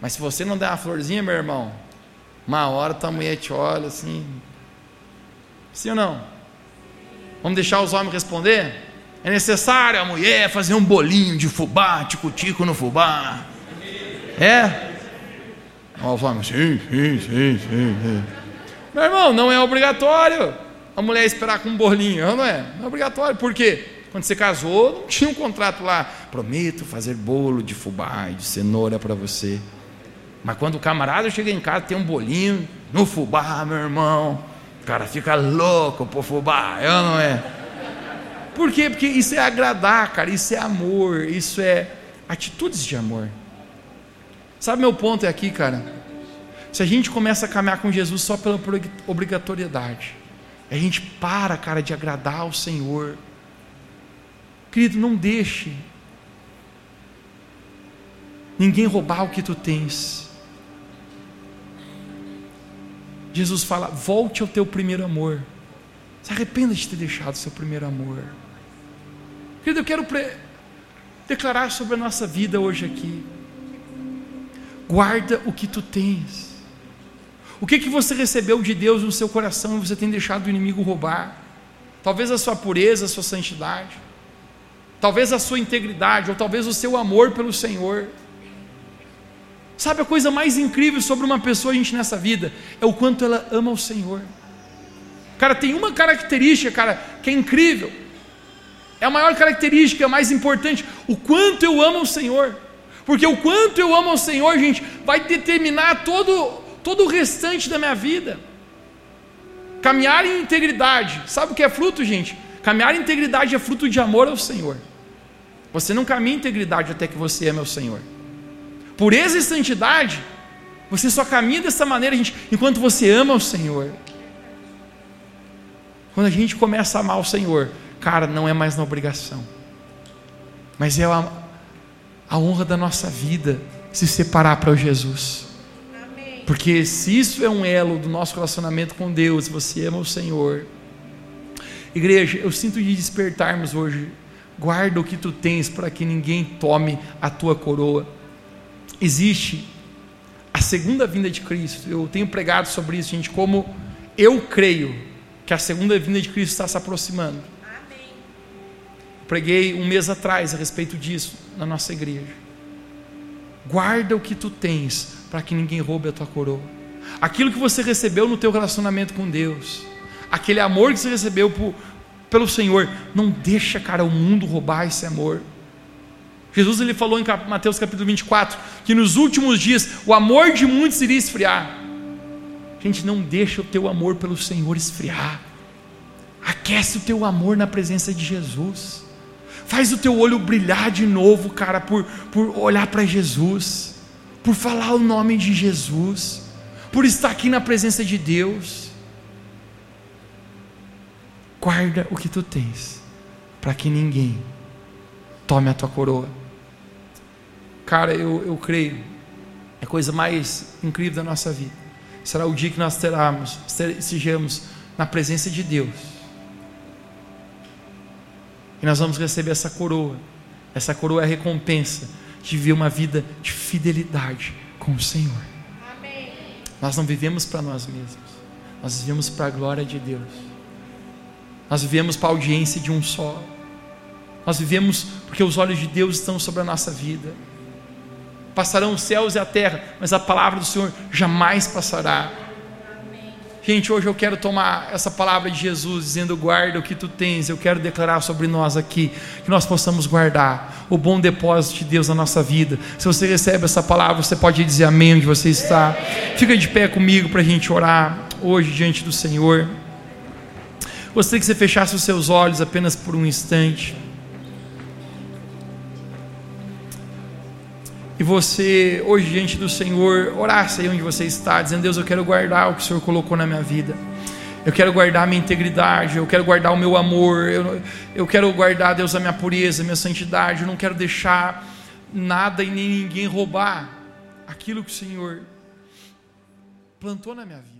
Mas se você não der uma florzinha, meu irmão, uma hora tua mulher te olha assim, Sim ou não? Vamos deixar os homens responder? É necessário a mulher fazer um bolinho de fubá, tico-tico no fubá? É? Os homens, sim, sim, sim, sim. Meu irmão, não é obrigatório a mulher esperar com um bolinho, não é? Não é obrigatório, por quê? Quando você casou, não tinha um contrato lá, prometo fazer bolo de fubá e de cenoura para você. Mas quando o camarada chega em casa, tem um bolinho no fubá, meu irmão cara fica louco por fubá, eu é não é? Por quê? Porque isso é agradar, cara, isso é amor, isso é atitudes de amor. Sabe meu ponto é aqui, cara? Se a gente começa a caminhar com Jesus só pela obrigatoriedade, a gente para, cara, de agradar ao Senhor. Querido, não deixe ninguém roubar o que tu tens. Jesus fala: volte ao teu primeiro amor. Se arrependa de ter deixado o seu primeiro amor. Querido, eu quero declarar sobre a nossa vida hoje aqui. Guarda o que tu tens. O que que você recebeu de Deus no seu coração e você tem deixado o inimigo roubar? Talvez a sua pureza, a sua santidade, talvez a sua integridade, ou talvez o seu amor pelo Senhor. Sabe a coisa mais incrível sobre uma pessoa, gente, nessa vida? É o quanto ela ama o Senhor. Cara, tem uma característica, cara, que é incrível. É a maior característica, a mais importante. O quanto eu amo o Senhor. Porque o quanto eu amo o Senhor, gente, vai determinar todo, todo o restante da minha vida. Caminhar em integridade. Sabe o que é fruto, gente? Caminhar em integridade é fruto de amor ao Senhor. Você não caminha em integridade até que você ame o Senhor pureza e santidade, você só caminha dessa maneira, gente, enquanto você ama o Senhor. Quando a gente começa a amar o Senhor, cara, não é mais na obrigação, mas é a, a honra da nossa vida se separar para o Jesus. Porque se isso é um elo do nosso relacionamento com Deus, você ama o Senhor. Igreja, eu sinto de despertarmos hoje. Guarda o que tu tens para que ninguém tome a tua coroa existe a segunda vinda de Cristo. Eu tenho pregado sobre isso, gente, como eu creio que a segunda vinda de Cristo está se aproximando. Amém. Preguei um mês atrás a respeito disso na nossa igreja. Guarda o que tu tens para que ninguém roube a tua coroa. Aquilo que você recebeu no teu relacionamento com Deus, aquele amor que você recebeu por, pelo Senhor, não deixa, cara, o mundo roubar esse amor. Jesus ele falou em Mateus capítulo 24 que nos últimos dias o amor de muitos iria esfriar. Gente, não deixa o teu amor pelo Senhor esfriar. Aquece o teu amor na presença de Jesus. Faz o teu olho brilhar de novo, cara, por, por olhar para Jesus, por falar o nome de Jesus, por estar aqui na presença de Deus. Guarda o que tu tens, para que ninguém tome a tua coroa. Cara, eu, eu creio, é a coisa mais incrível da nossa vida. Será o dia que nós teremos, sejamos na presença de Deus. E nós vamos receber essa coroa. Essa coroa é a recompensa de viver uma vida de fidelidade com o Senhor. Amém. Nós não vivemos para nós mesmos, nós vivemos para a glória de Deus. Nós vivemos para a audiência de um só. Nós vivemos porque os olhos de Deus estão sobre a nossa vida. Passarão os céus e a terra, mas a palavra do Senhor jamais passará. Gente, hoje eu quero tomar essa palavra de Jesus, dizendo: guarda o que tu tens. Eu quero declarar sobre nós aqui, que nós possamos guardar o bom depósito de Deus na nossa vida. Se você recebe essa palavra, você pode dizer amém onde você está. Fica de pé comigo para a gente orar hoje diante do Senhor. Gostaria que você fechasse os seus olhos apenas por um instante. E você, hoje, diante do Senhor, orasse aí onde você está, dizendo: Deus, eu quero guardar o que o Senhor colocou na minha vida. Eu quero guardar a minha integridade, eu quero guardar o meu amor, eu, eu quero guardar, Deus, a minha pureza, a minha santidade. Eu não quero deixar nada e nem ninguém roubar aquilo que o Senhor plantou na minha vida.